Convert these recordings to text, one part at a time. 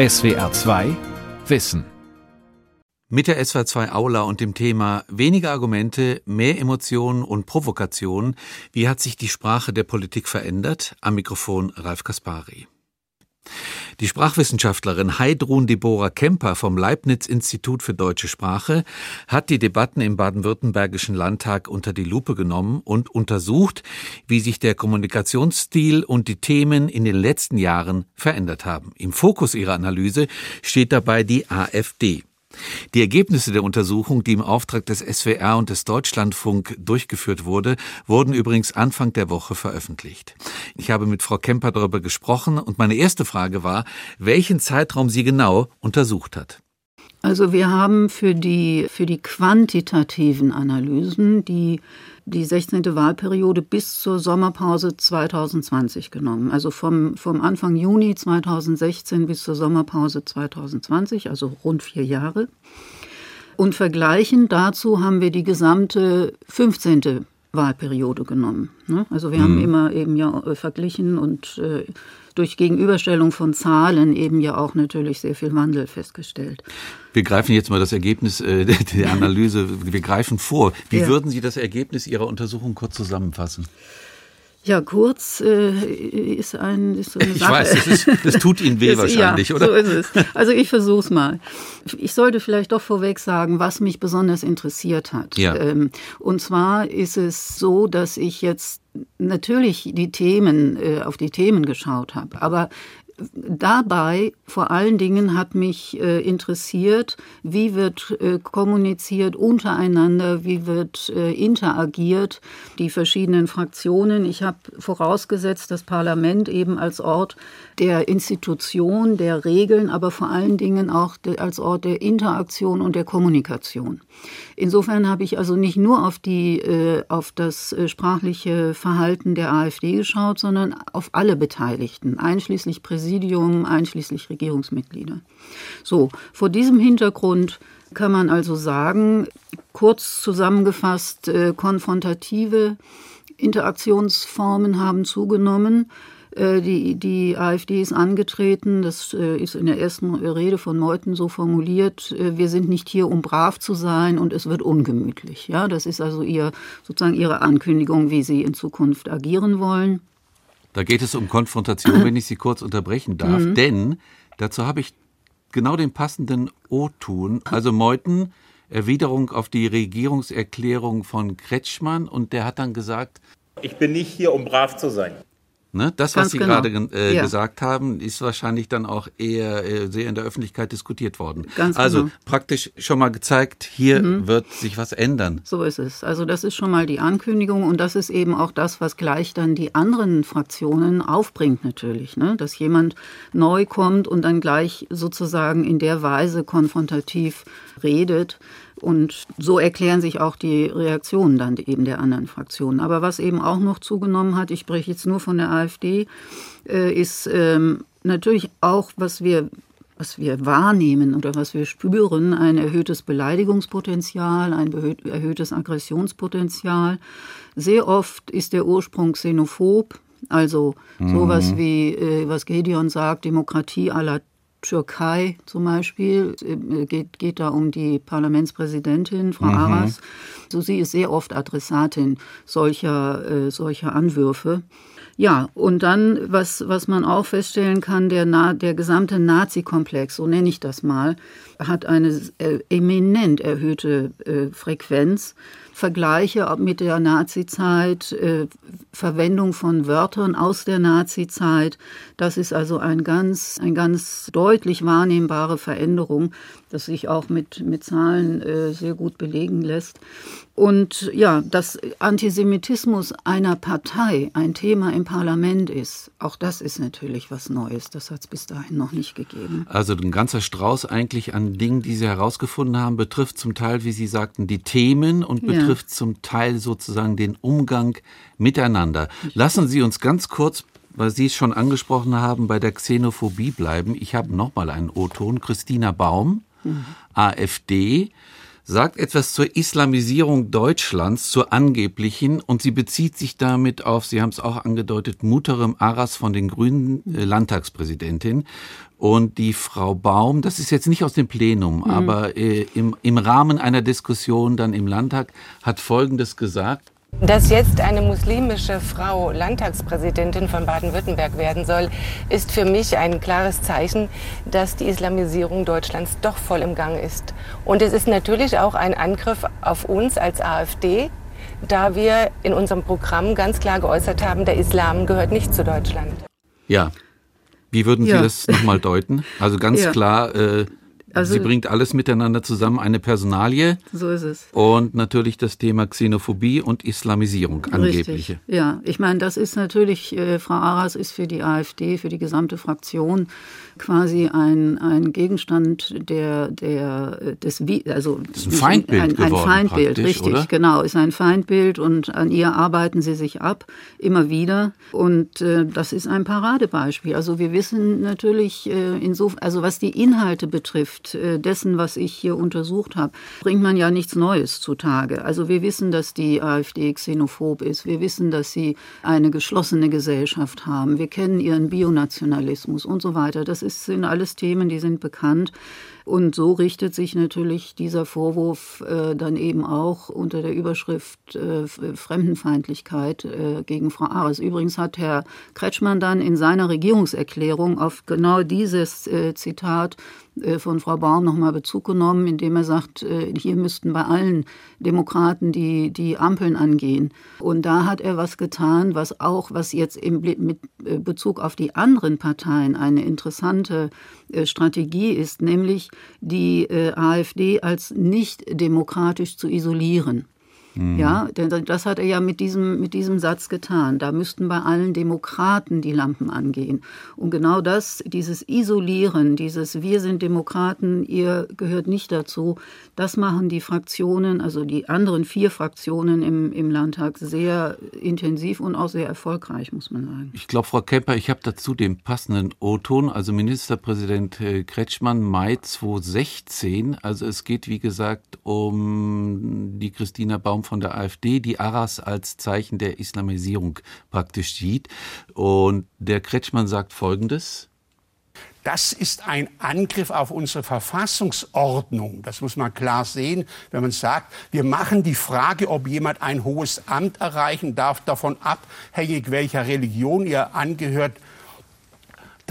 SWR 2 Wissen. Mit der SWR 2 Aula und dem Thema weniger Argumente, mehr Emotionen und Provokation. Wie hat sich die Sprache der Politik verändert? Am Mikrofon Ralf Kaspari. Die Sprachwissenschaftlerin Heidrun Deborah Kemper vom Leibniz-Institut für deutsche Sprache hat die Debatten im baden-württembergischen Landtag unter die Lupe genommen und untersucht, wie sich der Kommunikationsstil und die Themen in den letzten Jahren verändert haben. Im Fokus ihrer Analyse steht dabei die AfD. Die Ergebnisse der Untersuchung, die im Auftrag des SWR und des Deutschlandfunk durchgeführt wurde, wurden übrigens Anfang der Woche veröffentlicht. Ich habe mit Frau Kemper darüber gesprochen und meine erste Frage war, welchen Zeitraum sie genau untersucht hat. Also wir haben für die, für die quantitativen Analysen die, die 16. Wahlperiode bis zur Sommerpause 2020 genommen. Also vom, vom Anfang Juni 2016 bis zur Sommerpause 2020, also rund vier Jahre. Und vergleichend dazu haben wir die gesamte 15. Wahlperiode genommen. Ne? Also wir mhm. haben immer eben ja äh, verglichen und äh, durch Gegenüberstellung von Zahlen eben ja auch natürlich sehr viel Wandel festgestellt. Wir greifen jetzt mal das Ergebnis äh, der Analyse, wir greifen vor. Wie ja. würden Sie das Ergebnis Ihrer Untersuchung kurz zusammenfassen? Ja, kurz äh, ist, ein, ist so eine Sache. Ich weiß, das, ist, das tut Ihnen weh wahrscheinlich, ja, oder? so ist es. Also ich versuche es mal. Ich sollte vielleicht doch vorweg sagen, was mich besonders interessiert hat. Ja. Ähm, und zwar ist es so, dass ich jetzt natürlich die Themen, äh, auf die Themen geschaut habe, aber dabei vor allen Dingen hat mich äh, interessiert, wie wird äh, kommuniziert untereinander, wie wird äh, interagiert, die verschiedenen Fraktionen. Ich habe vorausgesetzt, das Parlament eben als Ort der Institution, der Regeln, aber vor allen Dingen auch als Ort der Interaktion und der Kommunikation. Insofern habe ich also nicht nur auf, die, äh, auf das äh, sprachliche Verhalten der AfD geschaut, sondern auf alle Beteiligten, einschließlich Präsidium, einschließlich Regierungsmitglieder. So, vor diesem Hintergrund kann man also sagen, kurz zusammengefasst, äh, konfrontative Interaktionsformen haben zugenommen. Äh, die, die AfD ist angetreten, das äh, ist in der ersten Rede von Meuthen so formuliert, äh, wir sind nicht hier, um brav zu sein und es wird ungemütlich. Ja, das ist also ihr, sozusagen ihre Ankündigung, wie sie in Zukunft agieren wollen. Da geht es um Konfrontation, wenn ich Sie kurz unterbrechen darf, mhm. denn dazu habe ich genau den passenden O-Ton. Also Meuthen, Erwiderung auf die Regierungserklärung von Kretschmann und der hat dann gesagt, ich bin nicht hier, um brav zu sein. Ne? Das, was Sie genau. gerade äh, ja. gesagt haben, ist wahrscheinlich dann auch eher äh, sehr in der Öffentlichkeit diskutiert worden. Ganz also genau. praktisch schon mal gezeigt, hier mhm. wird sich was ändern. So ist es. Also das ist schon mal die Ankündigung und das ist eben auch das, was gleich dann die anderen Fraktionen aufbringt natürlich. Ne? Dass jemand neu kommt und dann gleich sozusagen in der Weise konfrontativ redet. Und so erklären sich auch die Reaktionen dann eben der anderen Fraktionen. Aber was eben auch noch zugenommen hat, ich spreche jetzt nur von der AfD, äh, ist ähm, natürlich auch, was wir was wir wahrnehmen oder was wir spüren, ein erhöhtes Beleidigungspotenzial, ein erhöhtes Aggressionspotenzial. Sehr oft ist der Ursprung xenophob, also sowas mhm. wie, äh, was Gedeon sagt, Demokratie à la Türkei zum Beispiel, äh, geht, geht da um die Parlamentspräsidentin, Frau mhm. Aras. So, sie ist sehr oft Adressatin solcher, äh, solcher Anwürfe. Ja, und dann, was, was man auch feststellen kann, der, der gesamte Nazi-Komplex, so nenne ich das mal, hat eine äh, eminent erhöhte äh, Frequenz. Vergleiche mit der Nazizeit, äh, Verwendung von Wörtern aus der Nazizeit. Das ist also ein ganz, ein ganz deutlich wahrnehmbare Veränderung, das sich auch mit, mit Zahlen äh, sehr gut belegen lässt. Und ja, dass Antisemitismus einer Partei ein Thema im Parlament ist, auch das ist natürlich was Neues. Das hat es bis dahin noch nicht gegeben. Also ein ganzer Strauß eigentlich an Dingen, die Sie herausgefunden haben, betrifft zum Teil, wie Sie sagten, die Themen und betrifft ja. Zum Teil sozusagen den Umgang miteinander. Lassen Sie uns ganz kurz weil Sie es schon angesprochen haben, bei der Xenophobie bleiben. Ich habe noch mal einen O-Ton. Christina Baum, mhm. AfD, sagt etwas zur Islamisierung Deutschlands, zur angeblichen, und sie bezieht sich damit auf, Sie haben es auch angedeutet, Muterem Aras von den Grünen äh, Landtagspräsidentin. Und die Frau Baum, das ist jetzt nicht aus dem Plenum, mhm. aber äh, im, im Rahmen einer Diskussion dann im Landtag, hat Folgendes gesagt. Dass jetzt eine muslimische Frau Landtagspräsidentin von Baden-Württemberg werden soll, ist für mich ein klares Zeichen, dass die Islamisierung Deutschlands doch voll im Gang ist. Und es ist natürlich auch ein Angriff auf uns als AfD, da wir in unserem Programm ganz klar geäußert haben, der Islam gehört nicht zu Deutschland. Ja. Wie würden Sie ja. das nochmal deuten? Also ganz ja. klar, äh, also, Sie bringt alles miteinander zusammen, eine Personalie. So ist es. Und natürlich das Thema Xenophobie und Islamisierung, angebliche. Richtig. Ja, ich meine, das ist natürlich, äh, Frau Aras ist für die AfD, für die gesamte Fraktion quasi ein, ein Gegenstand der, der, des, also das ist ein Feindbild, ein, ein Feindbild, richtig, oder? genau, ist ein Feindbild und an ihr arbeiten sie sich ab, immer wieder. Und äh, das ist ein Paradebeispiel. Also wir wissen natürlich äh, insofern, also was die Inhalte betrifft, äh, dessen, was ich hier untersucht habe, bringt man ja nichts Neues zutage. Also wir wissen, dass die AfD xenophob ist. Wir wissen, dass sie eine geschlossene Gesellschaft haben. Wir kennen ihren Bionationalismus und so weiter. Das ist sind alles Themen, die sind bekannt. Und so richtet sich natürlich dieser Vorwurf äh, dann eben auch unter der Überschrift äh, Fremdenfeindlichkeit äh, gegen Frau Ares. Übrigens hat Herr Kretschmann dann in seiner Regierungserklärung auf genau dieses äh, Zitat von Frau Baum nochmal Bezug genommen, indem er sagt, äh, hier müssten bei allen Demokraten die, die Ampeln angehen. Und da hat er was getan, was auch, was jetzt mit Bezug auf die anderen Parteien eine interessante Strategie ist, nämlich die AfD als nicht demokratisch zu isolieren. Mhm. Ja, denn das hat er ja mit diesem, mit diesem Satz getan. Da müssten bei allen Demokraten die Lampen angehen. Und genau das, dieses Isolieren, dieses Wir sind Demokraten, ihr gehört nicht dazu, das machen die Fraktionen, also die anderen vier Fraktionen im, im Landtag sehr intensiv und auch sehr erfolgreich, muss man sagen. Ich glaube, Frau Kemper, ich habe dazu den passenden O-Ton, also Ministerpräsident äh, Kretschmann, Mai 2016. Also es geht, wie gesagt, um die Christina Baum Plattform von der AfD, die Aras als Zeichen der Islamisierung praktisch sieht. Und der Kretschmann sagt Folgendes. Das ist ein Angriff auf unsere Verfassungsordnung. Das muss man klar sehen, wenn man sagt, wir machen die Frage, ob jemand ein hohes Amt erreichen darf, davon abhängig, welcher Religion er angehört,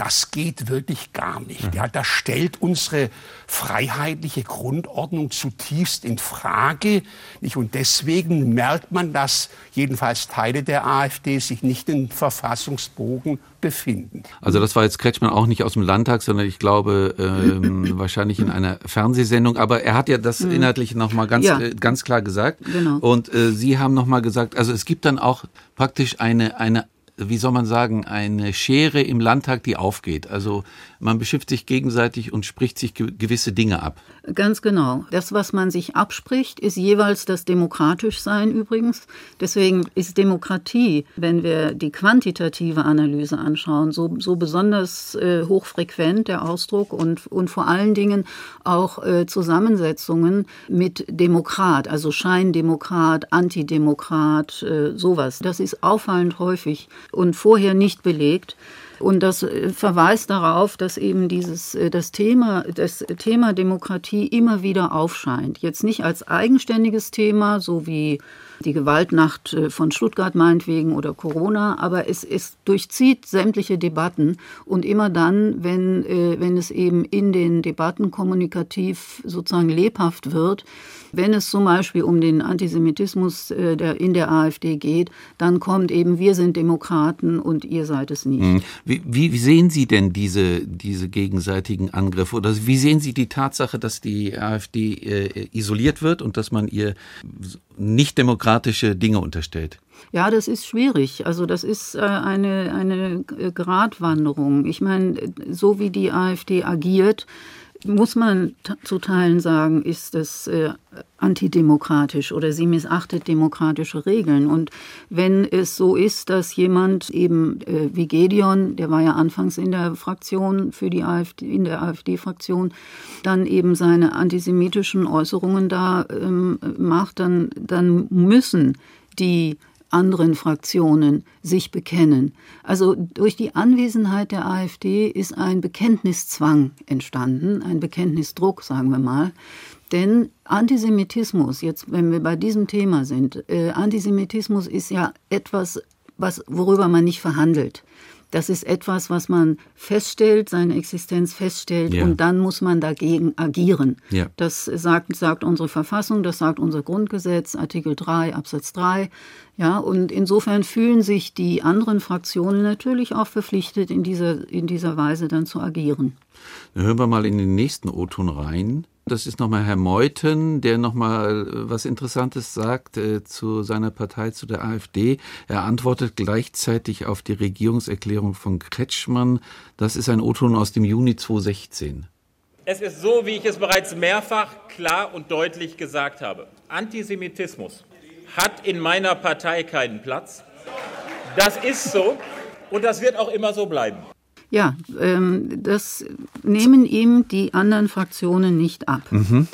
das geht wirklich gar nicht. Ja, das stellt unsere freiheitliche Grundordnung zutiefst in Frage. Nicht? Und deswegen merkt man, dass jedenfalls Teile der AfD sich nicht im Verfassungsbogen befinden. Also das war jetzt Kretschmann auch nicht aus dem Landtag, sondern ich glaube ähm, wahrscheinlich in einer Fernsehsendung. Aber er hat ja das mhm. inhaltlich nochmal ganz, ja. äh, ganz klar gesagt. Genau. Und äh, Sie haben nochmal gesagt, also es gibt dann auch praktisch eine, eine wie soll man sagen, eine Schere im Landtag, die aufgeht. Also man beschimpft sich gegenseitig und spricht sich gewisse Dinge ab. Ganz genau. Das, was man sich abspricht, ist jeweils das Demokratischsein übrigens. Deswegen ist Demokratie, wenn wir die quantitative Analyse anschauen, so, so besonders äh, hochfrequent der Ausdruck und, und vor allen Dingen auch äh, Zusammensetzungen mit Demokrat, also Scheindemokrat, Antidemokrat, äh, sowas. Das ist auffallend häufig und vorher nicht belegt. Und das äh, verweist darauf, dass eben dieses, äh, das Thema, das Thema Demokratie immer wieder aufscheint. Jetzt nicht als eigenständiges Thema, so wie die Gewaltnacht äh, von Stuttgart meinetwegen oder Corona, aber es, es durchzieht sämtliche Debatten und immer dann, wenn, wenn es eben in den Debatten kommunikativ sozusagen lebhaft wird, wenn es zum Beispiel um den Antisemitismus äh, in der AfD geht, dann kommt eben, wir sind Demokraten und ihr seid es nicht. Mhm. Wie, wie sehen Sie denn diese, diese gegenseitigen Angriffe? Oder wie sehen Sie die Tatsache, dass die AfD äh, isoliert wird und dass man ihr nicht demokratische Dinge unterstellt? Ja, das ist schwierig. Also das ist äh, eine, eine Gratwanderung. Ich meine, so wie die AfD agiert, muss man zu Teilen sagen, ist es äh, antidemokratisch oder sie missachtet demokratische Regeln. Und wenn es so ist, dass jemand eben äh, wie Gedeon, der war ja anfangs in der Fraktion für die AfD, in der AfD-Fraktion, dann eben seine antisemitischen Äußerungen da ähm, macht, dann, dann müssen die anderen Fraktionen sich bekennen. Also durch die Anwesenheit der AfD ist ein Bekenntniszwang entstanden, ein Bekenntnisdruck, sagen wir mal. Denn Antisemitismus, jetzt wenn wir bei diesem Thema sind, äh, Antisemitismus ist ja etwas, was, worüber man nicht verhandelt. Das ist etwas, was man feststellt, seine Existenz feststellt ja. und dann muss man dagegen agieren. Ja. Das sagt, sagt unsere Verfassung, das sagt unser Grundgesetz, Artikel 3 Absatz 3. Ja, und insofern fühlen sich die anderen Fraktionen natürlich auch verpflichtet, in dieser, in dieser Weise dann zu agieren. Dann hören wir mal in den nächsten O-Ton rein. Das ist nochmal Herr Meuthen, der nochmal äh, was Interessantes sagt äh, zu seiner Partei, zu der AfD. Er antwortet gleichzeitig auf die Regierungserklärung von Kretschmann. Das ist ein O-Ton aus dem Juni 2016. Es ist so, wie ich es bereits mehrfach klar und deutlich gesagt habe. Antisemitismus hat in meiner Partei keinen Platz. Das ist so und das wird auch immer so bleiben. Ja, ähm, das nehmen ihm die anderen Fraktionen nicht ab. Mhm.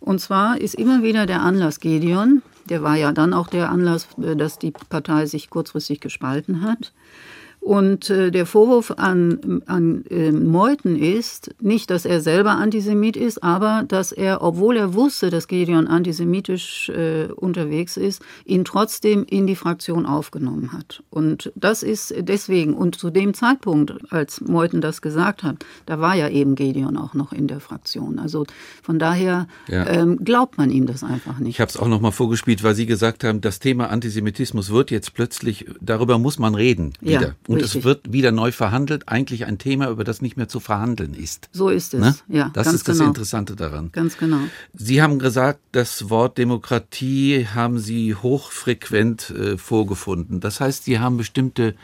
Und zwar ist immer wieder der Anlass Gedeon, der war ja dann auch der Anlass, äh, dass die Partei sich kurzfristig gespalten hat. Und äh, der Vorwurf an, an äh, Meuthen ist nicht, dass er selber Antisemit ist, aber dass er, obwohl er wusste, dass Gideon antisemitisch äh, unterwegs ist, ihn trotzdem in die Fraktion aufgenommen hat. Und das ist deswegen, und zu dem Zeitpunkt, als Meuthen das gesagt hat, da war ja eben Gideon auch noch in der Fraktion. Also von daher ja. ähm, glaubt man ihm das einfach nicht. Ich habe es auch noch mal vorgespielt, weil Sie gesagt haben, das Thema Antisemitismus wird jetzt plötzlich, darüber muss man reden wieder. Ja. Und Richtig. es wird wieder neu verhandelt, eigentlich ein Thema, über das nicht mehr zu verhandeln ist. So ist es, ne? ja. Das ist das genau. Interessante daran. Ganz genau. Sie haben gesagt, das Wort Demokratie haben Sie hochfrequent äh, vorgefunden. Das heißt, Sie haben bestimmte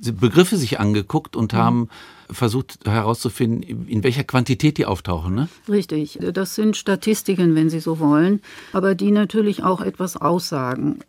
Begriffe sich angeguckt und mhm. haben versucht herauszufinden, in welcher Quantität die auftauchen. Ne? Richtig, das sind Statistiken, wenn Sie so wollen, aber die natürlich auch etwas aussagen.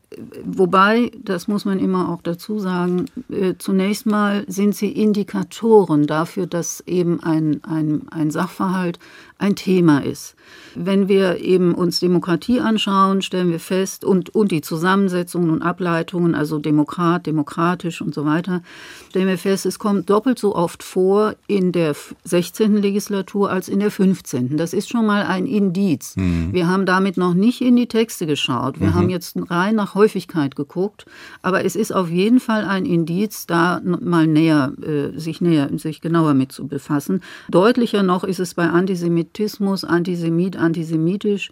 Wobei, das muss man immer auch dazu sagen, äh, zunächst mal sind sie Indikatoren dafür, dass eben ein, ein, ein Sachverhalt ein Thema ist. Wenn wir eben uns Demokratie anschauen, stellen wir fest, und, und die Zusammensetzungen und Ableitungen, also Demokrat, demokratisch und so weiter, stellen wir fest, es kommt doppelt so oft vor in der 16. Legislatur als in der 15. Das ist schon mal ein Indiz. Mhm. Wir haben damit noch nicht in die Texte geschaut. Wir mhm. haben jetzt rein nach Häufigkeit geguckt, aber es ist auf jeden Fall ein Indiz, da mal näher, äh, sich näher, sich genauer mit zu befassen. Deutlicher noch ist es bei Antisemitismus, Antisemit, antisemitisch.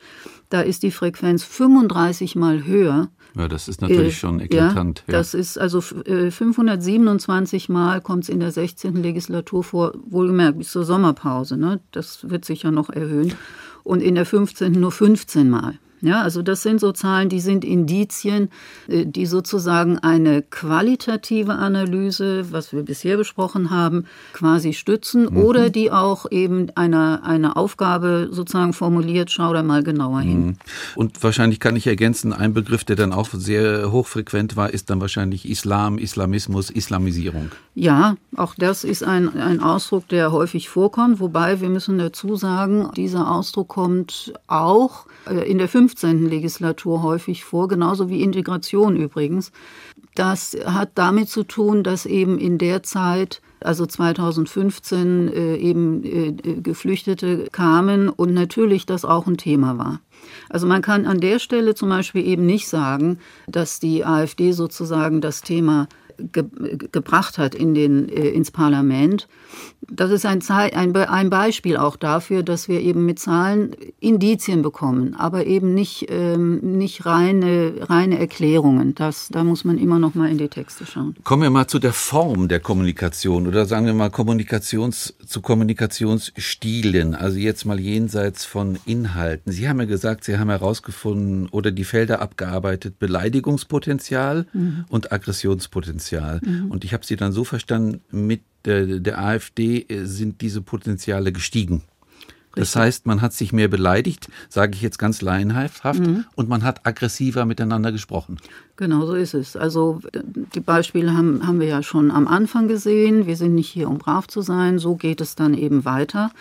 Da ist die Frequenz 35 mal höher ja, das ist natürlich äh, schon eklatant. Ja, das ist also äh, 527 Mal kommt es in der 16. Legislatur vor, wohlgemerkt bis zur Sommerpause. Ne? Das wird sich ja noch erhöhen. Und in der 15. nur 15 Mal. Ja, also das sind so Zahlen, die sind Indizien, äh, die sozusagen eine qualitative Analyse, was wir bisher besprochen haben, quasi stützen mhm. oder die auch eben eine, eine Aufgabe sozusagen formuliert, schau da mal genauer hin. Mhm. Und wahrscheinlich kann ich ergänzen, ein Begriff, der dann auch sehr hochfrequent war, ist dann wahrscheinlich Islam, Islamismus, Islamisierung. Ja, auch das ist ein, ein Ausdruck, der häufig vorkommt, wobei wir müssen dazu sagen, dieser Ausdruck kommt auch äh, in der 15. Legislatur häufig vor, genauso wie Integration übrigens. Das hat damit zu tun, dass eben in der Zeit also 2015 äh, eben äh, Geflüchtete kamen und natürlich das auch ein Thema war. Also man kann an der Stelle zum Beispiel eben nicht sagen, dass die AfD sozusagen das Thema ge gebracht hat in den, äh, ins Parlament. Das ist ein, ein, ein, Beispiel auch dafür, dass wir eben mit Zahlen Indizien bekommen, aber eben nicht, ähm, nicht reine, reine Erklärungen. Das, da muss man immer noch mal in die Texte schauen. Kommen wir mal zu der Form der Kommunikation oder sagen wir mal Kommunikations, zu Kommunikationsstilen, also jetzt mal jenseits von Inhalten. Sie haben ja gesagt, Sie haben herausgefunden oder die Felder abgearbeitet, Beleidigungspotenzial mhm. und Aggressionspotenzial. Potenzial. Mhm. Und ich habe sie dann so verstanden, mit der, der AfD äh, sind diese Potenziale gestiegen. Das heißt, man hat sich mehr beleidigt, sage ich jetzt ganz laienhaft, mhm. und man hat aggressiver miteinander gesprochen. Genau so ist es. Also die Beispiele haben, haben wir ja schon am Anfang gesehen. Wir sind nicht hier, um brav zu sein. So geht es dann eben weiter.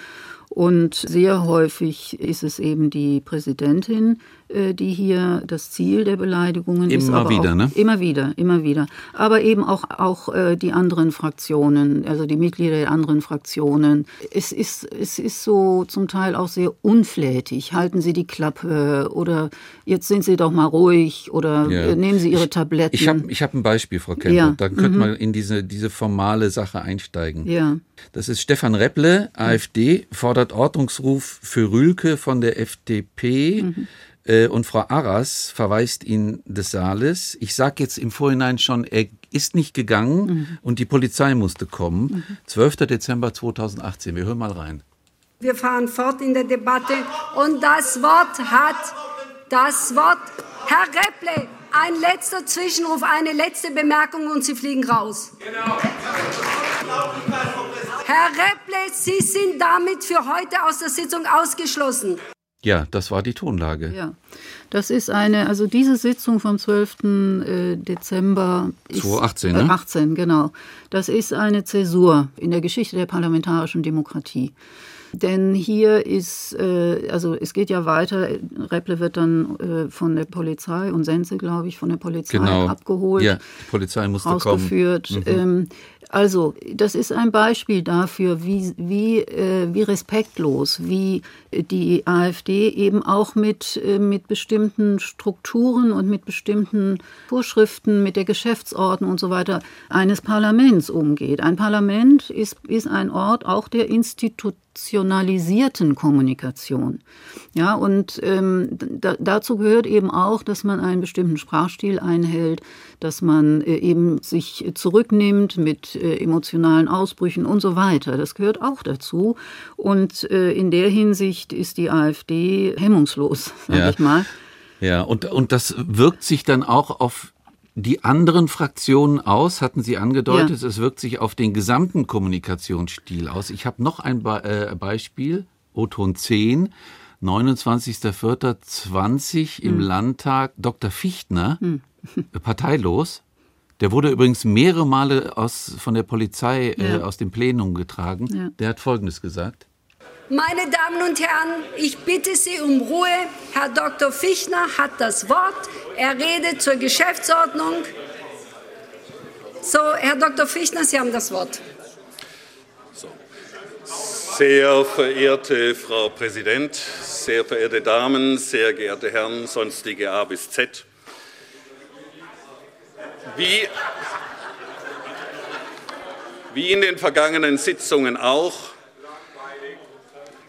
Und sehr häufig ist es eben die Präsidentin, äh, die hier das Ziel der Beleidigungen immer ist. Immer wieder, auch, ne? Immer wieder, immer wieder. Aber eben auch, auch äh, die anderen Fraktionen, also die Mitglieder der anderen Fraktionen. Es ist, es ist so zum Teil auch sehr unflätig. Halten Sie die Klappe oder jetzt sind Sie doch mal ruhig oder ja. Äh, nehmen Sie Ihre Tabletten. Ich habe ich hab ein Beispiel, Frau Kemper. Ja. Da könnte mhm. man in diese, diese formale Sache einsteigen. Ja. Das ist Stefan Repple, AfD, fordert Ordnungsruf für Rülke von der FDP. Mhm. Äh, und Frau Arras verweist ihn des Saales. Ich sage jetzt im Vorhinein schon, er ist nicht gegangen mhm. und die Polizei musste kommen. Mhm. 12. Dezember 2018. Wir hören mal rein. Wir fahren fort in der Debatte und das Wort hat das Wort Herr Repple. Ein letzter Zwischenruf, eine letzte Bemerkung und Sie fliegen raus. Genau. Herr Repple, Sie sind damit für heute aus der Sitzung ausgeschlossen. Ja, das war die Tonlage. Ja, das ist eine, also diese Sitzung vom 12. Äh, Dezember 2018, ne? 18, genau. Das ist eine Zäsur in der Geschichte der parlamentarischen Demokratie. Denn hier ist, äh, also es geht ja weiter, Repple wird dann äh, von der Polizei und Sense, glaube ich, von der Polizei genau. abgeholt. Ja, die Polizei musste ausgeführt. kommen. Mhm. Ähm, also, das ist ein Beispiel dafür, wie, wie, äh, wie respektlos, wie die AfD eben auch mit, äh, mit bestimmten Strukturen und mit bestimmten Vorschriften, mit der Geschäftsordnung und so weiter eines Parlaments umgeht. Ein Parlament ist, ist ein Ort auch der institutionalisierten Kommunikation. Ja, und ähm, da, dazu gehört eben auch, dass man einen bestimmten Sprachstil einhält, dass man äh, eben sich zurücknimmt mit äh, emotionalen Ausbrüchen und so weiter. Das gehört auch dazu. Und äh, in der Hinsicht ist die AfD hemmungslos, sage ja. ich mal. Ja, und, und das wirkt sich dann auch auf die anderen Fraktionen aus, hatten Sie angedeutet, ja. es wirkt sich auf den gesamten Kommunikationsstil aus. Ich habe noch ein Be äh, Beispiel, O-Ton 10, 29.04.20 im hm. Landtag, Dr. Fichtner, hm. parteilos, der wurde übrigens mehrere Male aus, von der Polizei äh, ja. äh, aus dem Plenum getragen. Ja. Der hat Folgendes gesagt. Meine Damen und Herren, ich bitte Sie um Ruhe. Herr Dr. Fichtner hat das Wort. Er redet zur Geschäftsordnung. So, Herr Dr. Fichtner, Sie haben das Wort. Sehr verehrte Frau Präsident, sehr verehrte Damen, sehr geehrte Herren, sonstige A bis Z. Wie, wie in den vergangenen Sitzungen auch,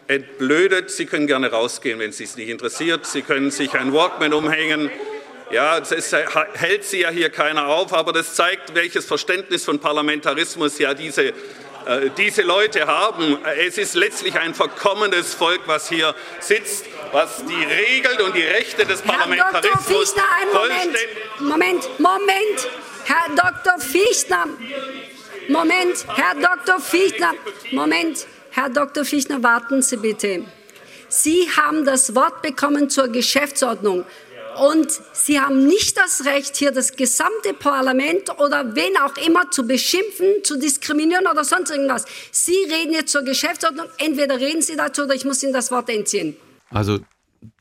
entblödet. Sie können gerne rausgehen, wenn es Sie nicht interessiert. Sie können sich ein Walkman umhängen. Ja, es hält Sie ja hier keiner auf, aber das zeigt, welches Verständnis von Parlamentarismus ja diese, äh, diese Leute haben. Es ist letztlich ein verkommenes Volk, was hier sitzt, was die Regeln und die Rechte des Parlamentarismus Herr Dr. Fichtner, einen Moment, Moment, Moment, Herr Dr. Fichtner, Moment, Herr Dr. Fichtner, Moment, Herr Dr. Fichtner, warten Sie bitte. Sie haben das Wort bekommen zur Geschäftsordnung. Und Sie haben nicht das Recht, hier das gesamte Parlament oder wen auch immer zu beschimpfen, zu diskriminieren oder sonst irgendwas. Sie reden jetzt zur Geschäftsordnung. Entweder reden Sie dazu oder ich muss Ihnen das Wort entziehen. Also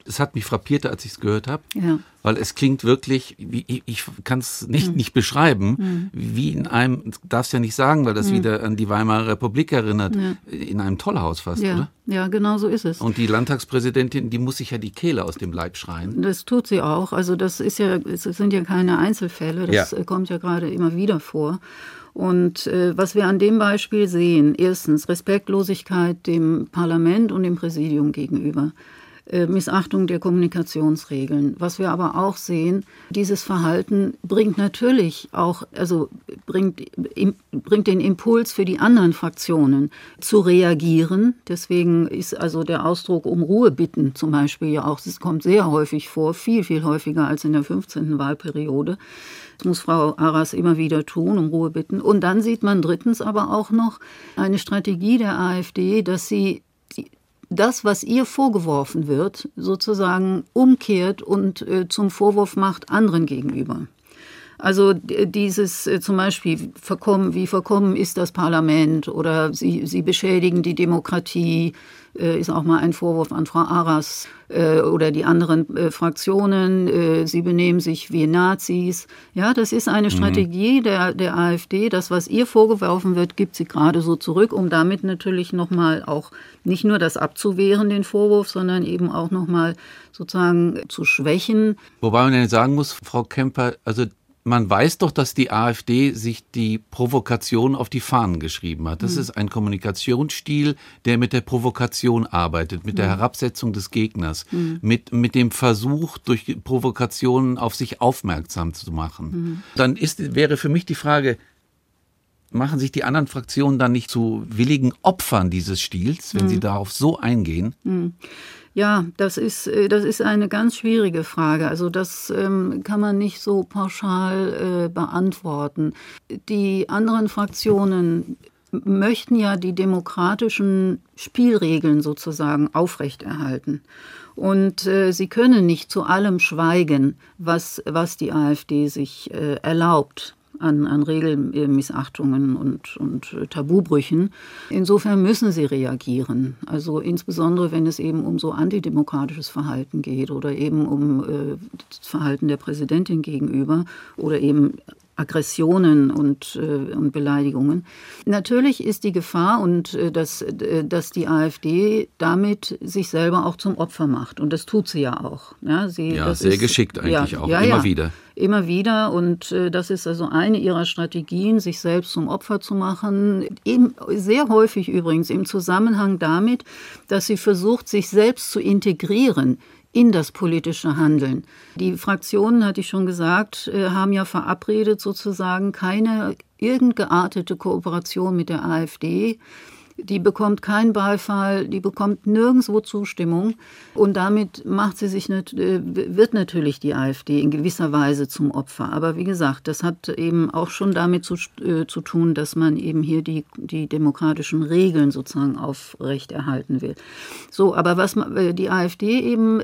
es hat mich frappiert, als ich es gehört habe, ja. Weil es klingt wirklich, wie, ich kann es nicht, mhm. nicht beschreiben, mhm. wie in einem, darfst ja nicht sagen, weil das mhm. wieder an die Weimarer Republik erinnert, ja. in einem Tollhaus fast, ja. oder? Ja, genau so ist es. Und die Landtagspräsidentin, die muss sich ja die Kehle aus dem Leib schreien. Das tut sie auch. Also das ist ja, es sind ja keine Einzelfälle, das kommt ja gerade immer wieder vor. Und äh, was wir an dem Beispiel sehen, erstens Respektlosigkeit dem Parlament und dem Präsidium gegenüber. Äh, Missachtung der Kommunikationsregeln. Was wir aber auch sehen, dieses Verhalten bringt natürlich auch, also bringt, bringt den Impuls für die anderen Fraktionen zu reagieren. Deswegen ist also der Ausdruck um Ruhe bitten zum Beispiel ja auch, es kommt sehr häufig vor, viel, viel häufiger als in der 15. Wahlperiode. Das muss Frau Arras immer wieder tun, um Ruhe bitten. Und dann sieht man drittens aber auch noch eine Strategie der AfD, dass sie das, was ihr vorgeworfen wird, sozusagen umkehrt und äh, zum Vorwurf macht anderen gegenüber. Also dieses äh, zum Beispiel, verkommen, wie verkommen ist das Parlament oder sie, sie beschädigen die Demokratie, äh, ist auch mal ein Vorwurf an Frau Arras äh, oder die anderen Fraktionen. Sie benehmen sich wie Nazis. Ja, das ist eine mhm. Strategie der, der AfD. Das, was ihr vorgeworfen wird, gibt sie gerade so zurück, um damit natürlich nochmal auch nicht nur das abzuwehren, den Vorwurf, sondern eben auch nochmal sozusagen zu schwächen. Wobei man ja sagen muss, Frau Kemper, also man weiß doch, dass die AfD sich die Provokation auf die Fahnen geschrieben hat. Das mhm. ist ein Kommunikationsstil, der mit der Provokation arbeitet, mit mhm. der Herabsetzung des Gegners, mhm. mit, mit dem Versuch, durch Provokationen auf sich aufmerksam zu machen. Mhm. Dann ist, wäre für mich die Frage, machen sich die anderen Fraktionen dann nicht zu willigen Opfern dieses Stils, wenn sie mhm. darauf so eingehen? Ja, das ist, äh, das ist eine ganz schwierige Frage. Also das ähm, kann man nicht so pauschal äh, beantworten. Die anderen Fraktionen möchten ja die demokratischen Spielregeln sozusagen aufrechterhalten. Und äh, sie können nicht zu allem schweigen, was, was die AfD sich äh, erlaubt an, an Regelmissachtungen und, und Tabubrüchen. Insofern müssen sie reagieren. Also insbesondere, wenn es eben um so antidemokratisches Verhalten geht oder eben um äh, das Verhalten der Präsidentin gegenüber oder eben Aggressionen und, äh, und Beleidigungen. Natürlich ist die Gefahr und äh, dass, äh, dass die AfD damit sich selber auch zum Opfer macht. Und das tut sie ja auch. Ja, sie, ja sehr ist, geschickt eigentlich ja, auch, ja, immer wieder. Immer wieder. Und äh, das ist also eine ihrer Strategien, sich selbst zum Opfer zu machen. Eben, sehr häufig übrigens im Zusammenhang damit, dass sie versucht, sich selbst zu integrieren in das politische Handeln. Die Fraktionen, hatte ich schon gesagt, äh, haben ja verabredet, sozusagen keine irgendeartete Kooperation mit der AfD die bekommt keinen Beifall, die bekommt nirgendwo Zustimmung. Und damit macht sie sich, nicht, äh, wird natürlich die AfD in gewisser Weise zum Opfer. Aber wie gesagt, das hat eben auch schon damit zu, äh, zu tun, dass man eben hier die, die demokratischen Regeln sozusagen aufrechterhalten will. So, aber was äh, die AfD eben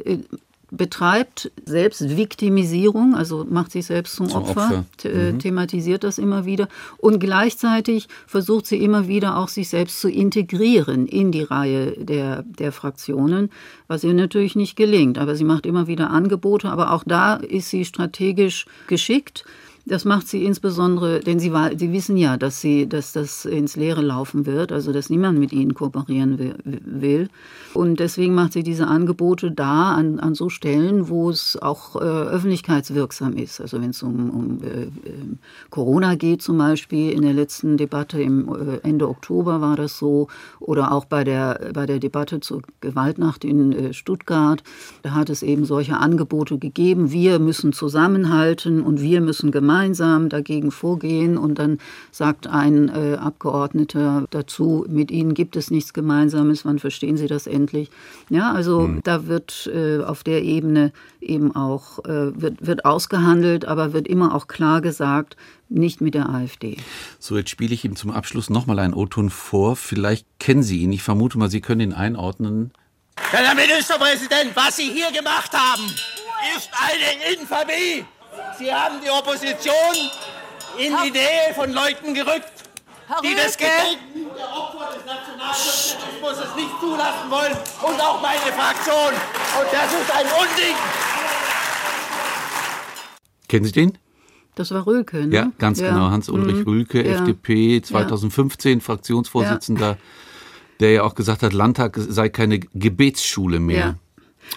betreibt Selbstviktimisierung, also macht sich selbst zum, zum Opfer, Opfer. Äh, mhm. thematisiert das immer wieder und gleichzeitig versucht sie immer wieder auch sich selbst zu integrieren in die Reihe der, der Fraktionen, was ihr natürlich nicht gelingt. Aber sie macht immer wieder Angebote, aber auch da ist sie strategisch geschickt. Das macht sie insbesondere, denn sie, war, sie wissen ja, dass, sie, dass das ins Leere laufen wird, also dass niemand mit ihnen kooperieren will. Und deswegen macht sie diese Angebote da an, an so Stellen, wo es auch äh, öffentlichkeitswirksam ist. Also wenn es um, um äh, ähm, Corona geht zum Beispiel, in der letzten Debatte im äh, Ende Oktober war das so, oder auch bei der, bei der Debatte zur Gewaltnacht in äh, Stuttgart, da hat es eben solche Angebote gegeben. Wir müssen zusammenhalten und wir müssen gemeinsam gemeinsam dagegen vorgehen und dann sagt ein äh, Abgeordneter dazu, mit Ihnen gibt es nichts Gemeinsames, wann verstehen Sie das endlich? Ja, also mhm. da wird äh, auf der Ebene eben auch, äh, wird, wird ausgehandelt, aber wird immer auch klar gesagt, nicht mit der AfD. So, jetzt spiele ich ihm zum Abschluss nochmal einen O-Ton vor. Vielleicht kennen Sie ihn. Ich vermute mal, Sie können ihn einordnen. Herr Ministerpräsident, was Sie hier gemacht haben, ist eine Infamie. Sie haben die Opposition in die Nähe von Leuten gerückt, die das Gedenken der Opfer des Nationalsozialismus nicht zulassen wollen und auch meine Fraktion. Und das ist ein Unding. Kennen Sie den? Das war Rülke, ne? Ja, ganz ja. genau. Hans-Ulrich mhm. Rülke, ja. FDP, 2015 ja. Fraktionsvorsitzender, der ja auch gesagt hat, Landtag sei keine Gebetsschule mehr.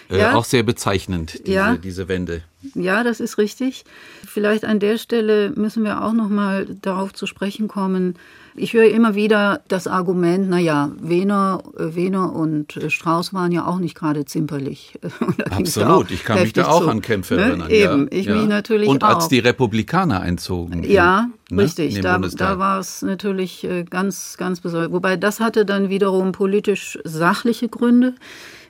Äh, auch sehr bezeichnend, diese, diese Wende. Ja, das ist richtig. Vielleicht an der Stelle müssen wir auch noch mal darauf zu sprechen kommen. Ich höre immer wieder das Argument, naja, Wehner, Wehner und Strauß waren ja auch nicht gerade zimperlich. Absolut, ich kann mich da auch zu. an Kämpfe ne? erinnern. Eben, ja. ich ja. mich natürlich Und auch. als die Republikaner einzogen. Ja, ne? richtig. Da, da war es natürlich äh, ganz, ganz besonders. Wobei das hatte dann wiederum politisch sachliche Gründe.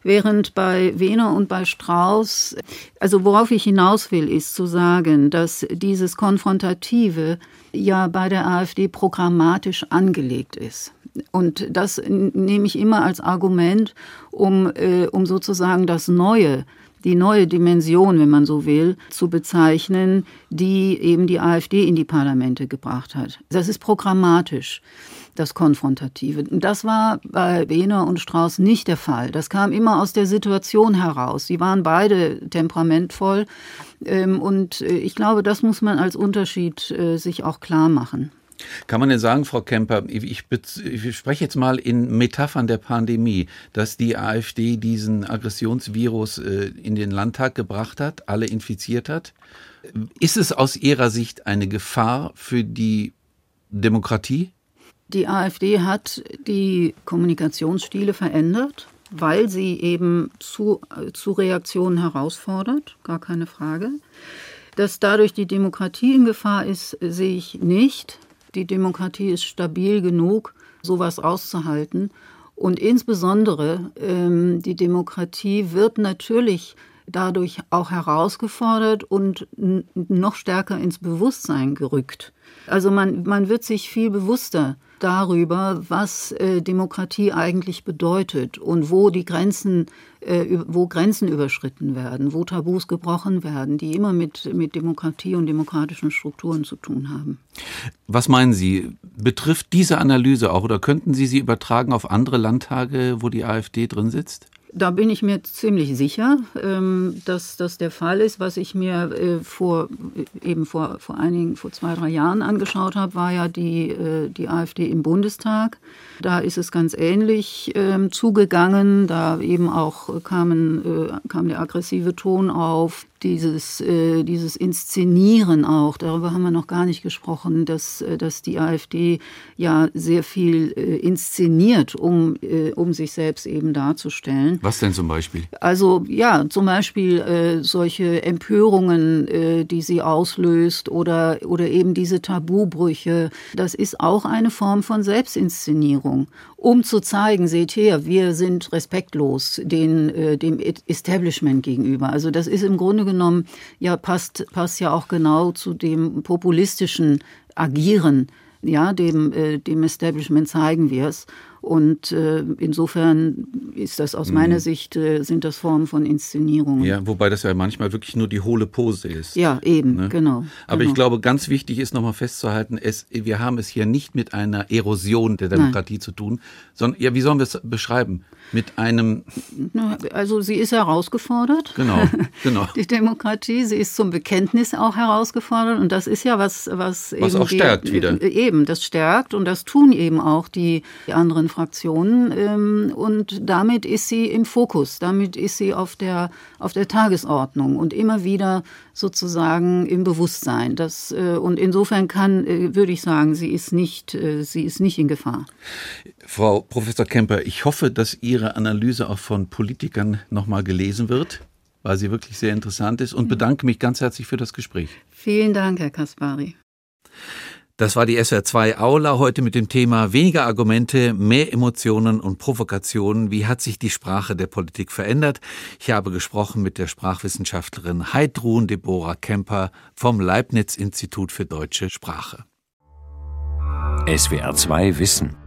Während bei Wehner und bei Strauß, also worauf ich hinaus will, ist zu sagen, dass dieses Konfrontative ja bei der AfD programmatisch angelegt ist. Und das nehme ich immer als Argument, um, äh, um sozusagen das Neue, die neue Dimension, wenn man so will, zu bezeichnen, die eben die AfD in die Parlamente gebracht hat. Das ist programmatisch das Konfrontative. Das war bei Behner und Strauß nicht der Fall. Das kam immer aus der Situation heraus. Sie waren beide temperamentvoll. Ähm, und äh, ich glaube, das muss man als Unterschied äh, sich auch klar machen. Kann man denn sagen, Frau Kemper, ich, ich, spreche jetzt mal in Metaphern der Pandemie, dass die AfD diesen Aggressionsvirus äh, in den Landtag gebracht hat, alle infiziert hat? Ist es aus Ihrer Sicht eine Gefahr für die Demokratie? Die AfD hat die Kommunikationsstile verändert, weil sie eben zu, zu Reaktionen herausfordert, gar keine Frage. Dass dadurch die Demokratie in Gefahr ist, sehe ich nicht. Die Demokratie ist stabil genug, sowas auszuhalten. Und insbesondere ähm, die Demokratie wird natürlich dadurch auch herausgefordert und noch stärker ins Bewusstsein gerückt. Also man, man wird sich viel bewusster darüber, was äh, Demokratie eigentlich bedeutet und wo die Grenzen, äh, wo Grenzen überschritten werden, wo Tabus gebrochen werden, die immer mit, mit Demokratie und demokratischen Strukturen zu tun haben. Was meinen Sie? Betrifft diese Analyse auch oder könnten Sie sie übertragen auf andere Landtage, wo die AfD drin sitzt? Da bin ich mir ziemlich sicher, ähm, dass das der Fall ist. Was ich mir äh, vor eben vor, vor einigen, vor zwei, drei Jahren angeschaut habe, war ja die, äh, die AfD im Bundestag. Da ist es ganz ähnlich ähm, zugegangen. Da eben auch kamen, äh, kam der aggressive Ton auf dieses, äh, dieses Inszenieren auch, darüber haben wir noch gar nicht gesprochen, dass, äh, dass die AfD ja sehr viel äh, inszeniert, um, äh, um sich selbst eben darzustellen. Was denn zum Beispiel? Also ja, zum Beispiel äh, solche Empörungen, äh, die sie auslöst oder, oder eben diese Tabubrüche, das ist auch eine Form von Selbstinszenierung um zu zeigen, seht her, wir sind respektlos den, äh, dem Establishment gegenüber. Also das ist im Grunde genommen, ja, passt, passt ja auch genau zu dem populistischen Agieren, ja, dem, äh, dem Establishment zeigen wir es. Und äh, insofern ist das aus mhm. meiner Sicht, äh, sind das Formen von Inszenierungen. Ja, wobei das ja manchmal wirklich nur die hohle Pose ist. Ja, eben, ne? genau. Aber genau. ich glaube, ganz wichtig ist nochmal festzuhalten, es, wir haben es hier nicht mit einer Erosion der Demokratie Nein. zu tun, sondern, ja, wie sollen wir es beschreiben? Mit einem. Also sie ist herausgefordert. Genau, genau. Die Demokratie, sie ist zum Bekenntnis auch herausgefordert. Und das ist ja was, was, was auch stärkt die, wieder. Eben, das stärkt und das tun eben auch die, die anderen Fraktionen. Ähm, und damit ist sie im Fokus, damit ist sie auf der, auf der Tagesordnung und immer wieder sozusagen im Bewusstsein. Das, äh, und insofern kann, äh, würde ich sagen, sie ist nicht, äh, sie ist nicht in Gefahr. Frau Professor Kemper, ich hoffe, dass Ihre Analyse auch von Politikern nochmal gelesen wird, weil sie wirklich sehr interessant ist und bedanke mich ganz herzlich für das Gespräch. Vielen Dank, Herr Kaspari. Das war die SWR2 Aula heute mit dem Thema weniger Argumente, mehr Emotionen und Provokationen. Wie hat sich die Sprache der Politik verändert? Ich habe gesprochen mit der Sprachwissenschaftlerin Heidrun Deborah Kemper vom Leibniz Institut für deutsche Sprache. SWR2 Wissen.